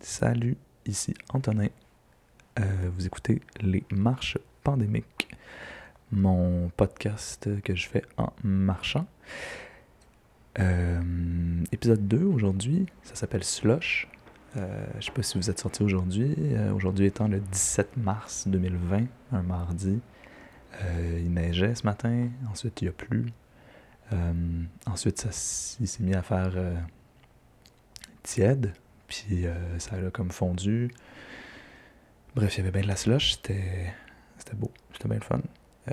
Salut, ici Antonin. Euh, vous écoutez Les Marches pandémiques, mon podcast que je fais en marchant. Euh, épisode 2 aujourd'hui, ça s'appelle Slush. Euh, je ne sais pas si vous êtes sorti aujourd'hui. aujourd'hui étant le 17 mars 2020, un mardi. il neigeait ce matin, ensuite il a plu. ensuite, il s'est mis à faire tiède, puis euh, ça a comme fondu. Bref, il y avait bien de la slush, c'était, beau, c'était bien le fun.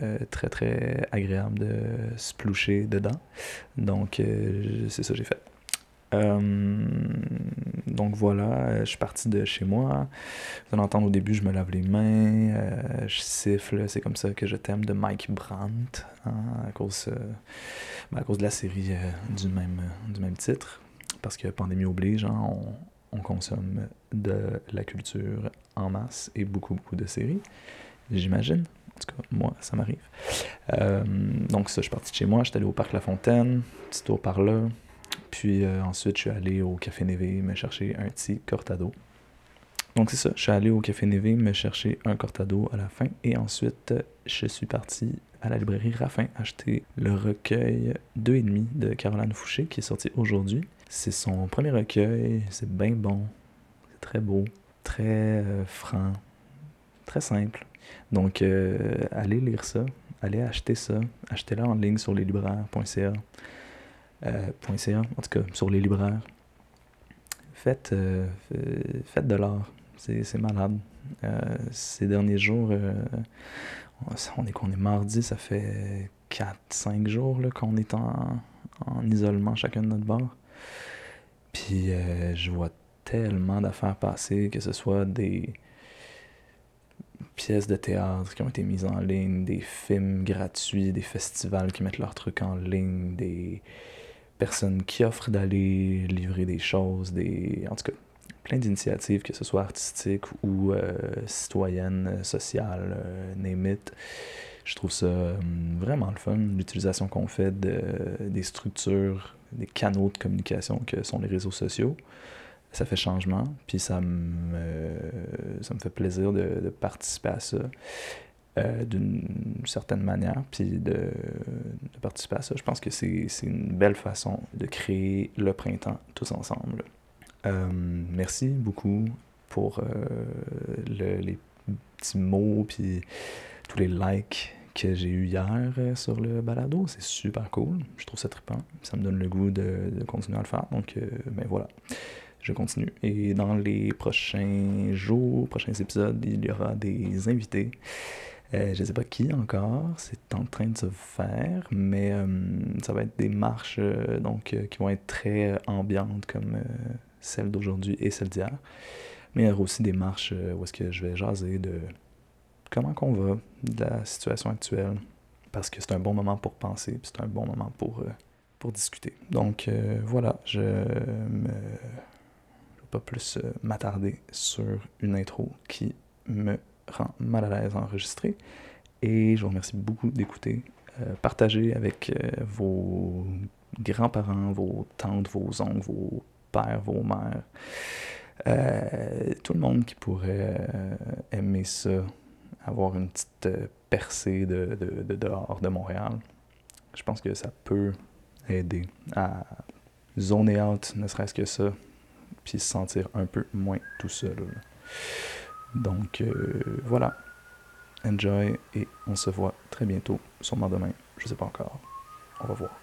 Euh, très très agréable de se ploucher dedans. Donc euh, c'est ça que j'ai fait. donc voilà, je suis parti de chez moi. Vous allez entendre au début, je me lave les mains, je siffle, c'est comme ça que je t'aime de Mike Brandt, hein, à, cause, ben, à cause de la série du, même, du même titre. Parce que pandémie oblige, hein, on, on consomme de la culture en masse et beaucoup, beaucoup de séries, j'imagine. En tout cas, moi, ça m'arrive. Euh, donc ça, je suis parti de chez moi, j'étais allé au Parc La Fontaine, petit tour par là. Puis euh, ensuite, je suis allé au Café Névé me chercher un petit cortado. Donc c'est ça, je suis allé au Café Névé me chercher un cortado à la fin. Et ensuite, je suis parti à la librairie Raffin acheter le recueil 2,5 de Caroline Fouché qui est sorti aujourd'hui. C'est son premier recueil, c'est bien bon, c'est très beau, très euh, franc, très simple. Donc, euh, allez lire ça, allez acheter ça, achetez-le en ligne sur leslibraires.ca. Euh, en tout cas, sur les libraires. Faites, euh, faites de l'art, c'est malade. ces derniers jours, on est, on est mardi, ça fait 4-5 jours qu'on est en, en isolement chacun de notre bord. Puis euh, je vois tellement d'affaires passer, que ce soit des pièces de théâtre qui ont été mises en ligne, des films gratuits, des festivals qui mettent leurs trucs en ligne, des personnes qui offrent d'aller livrer des choses, des en tout cas plein d'initiatives, que ce soit artistiques ou euh, citoyennes, sociales, euh. Je trouve ça hum, vraiment le fun, l'utilisation qu'on fait de, des structures des canaux de communication que sont les réseaux sociaux. Ça fait changement, puis ça me, ça me fait plaisir de, participer à ça euh, d'une certaine manière, puis de, participer à ça. Je pense que c'est une belle façon de créer le printemps tous ensemble. Euh, merci beaucoup pour euh, les petits mots, puis tous les likes que j'ai eu hier euh, sur le balado. C'est super cool. Je trouve ça trippant. Ça me donne le goût de, continuer à le faire. Donc, euh, ben voilà, je continue. Et dans les prochains jours, prochains épisodes, il y aura des invités. Euh, je ne sais pas qui encore, c'est en train de se faire, mais ça va être des marches donc, qui vont être très ambiantes comme celle d'aujourd'hui et celle d'hier. Mais il y aura aussi des marches où est-ce que je vais jaser de comment qu'on va de la situation actuelle. Parce que c'est un bon moment pour penser, puis c'est un bon moment pour, euh, pour discuter. Donc euh, voilà, je ne vais pas plus euh, m'attarder sur une intro qui me rend mal à l'aise à enregistrer. Et je vous remercie beaucoup d'écouter. partagez avec vos grands-parents, vos tantes, vos oncles, vos pères, vos mères. tout le monde qui pourrait aimer ça avoir une petite euh, percée de, de, dehors de Montréal. Je pense que ça peut aider à zoner out, ne serait-ce que ça, puis se sentir un peu moins tout seul. Donc euh, voilà. Enjoy et on se voit très bientôt, sûrement demain. Je sais pas encore. On va voir.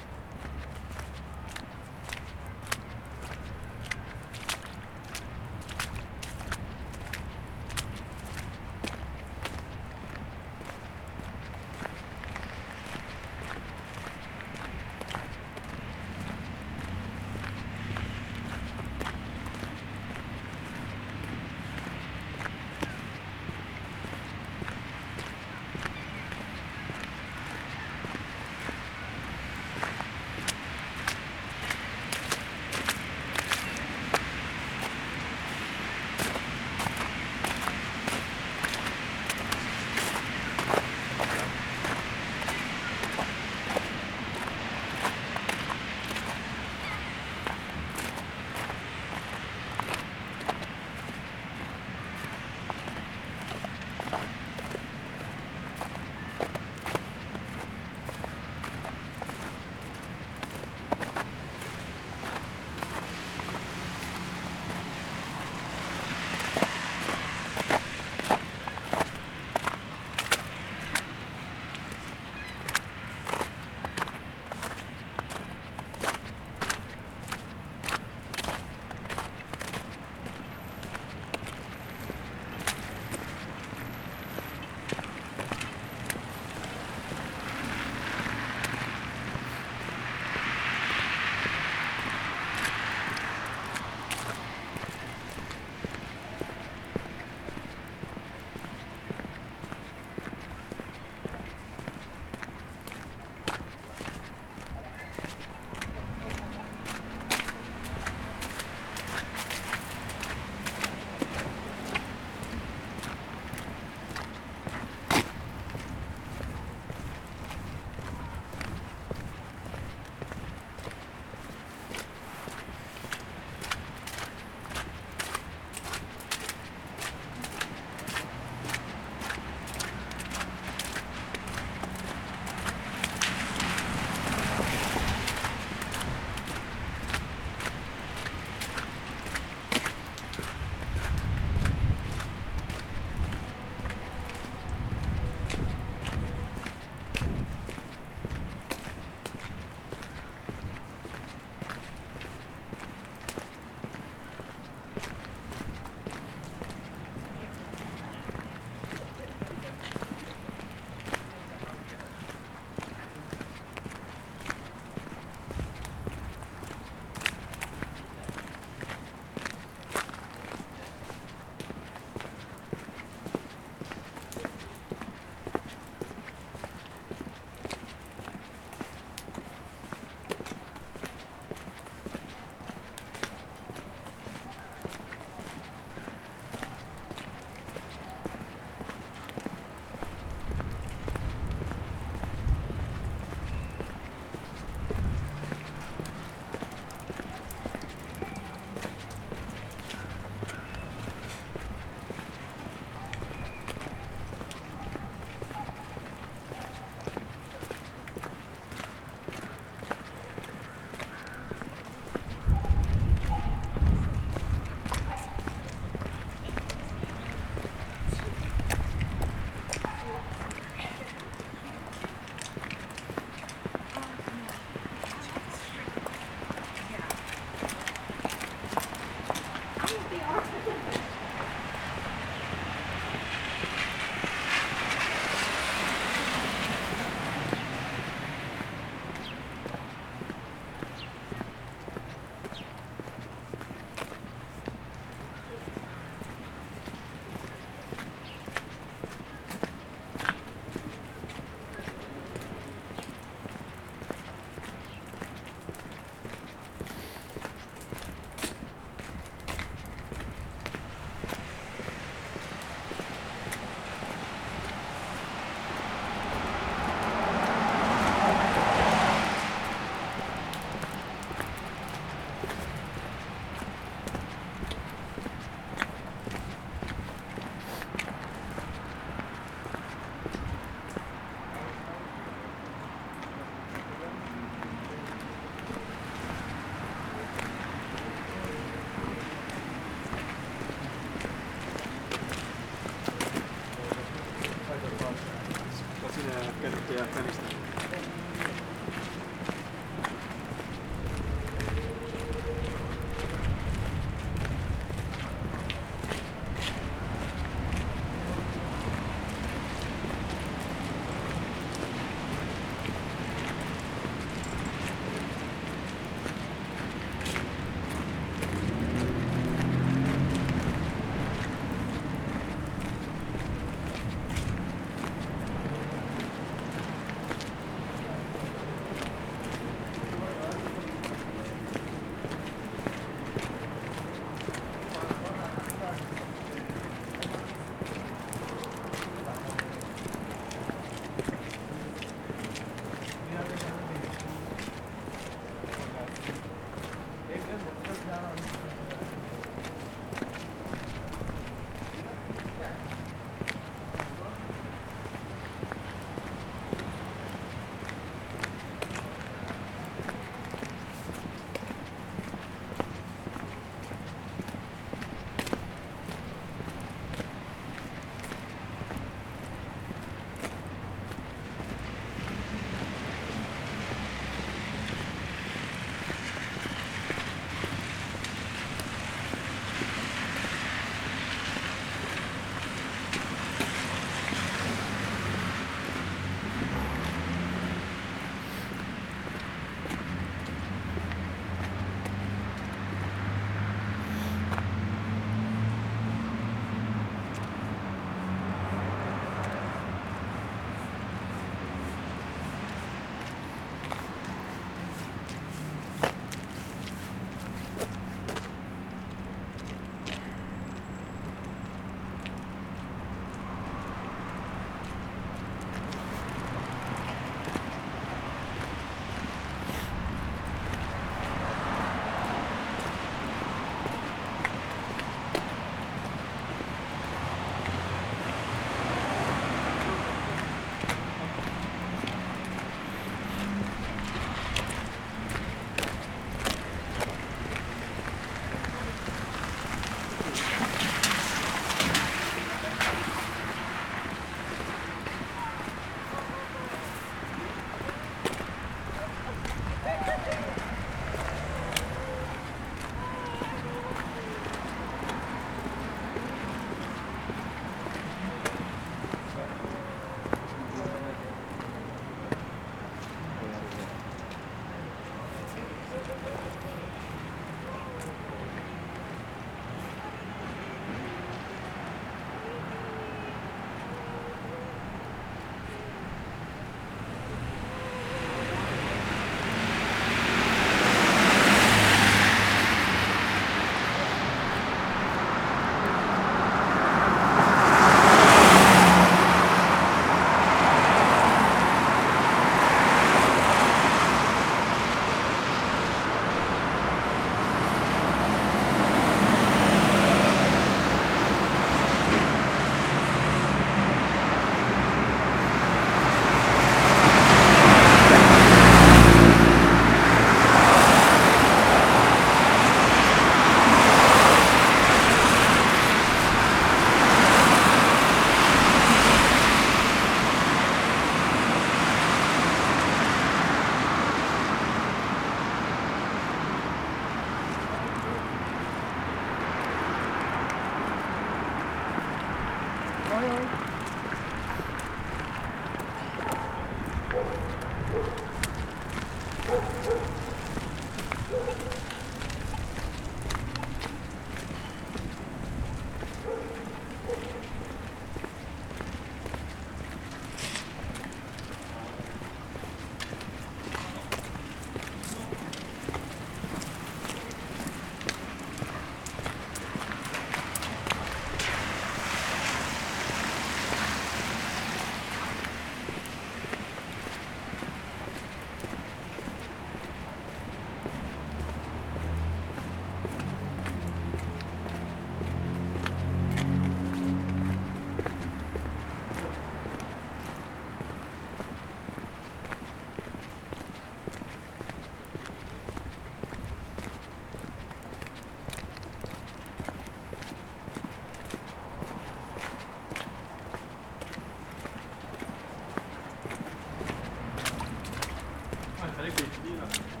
Argentina.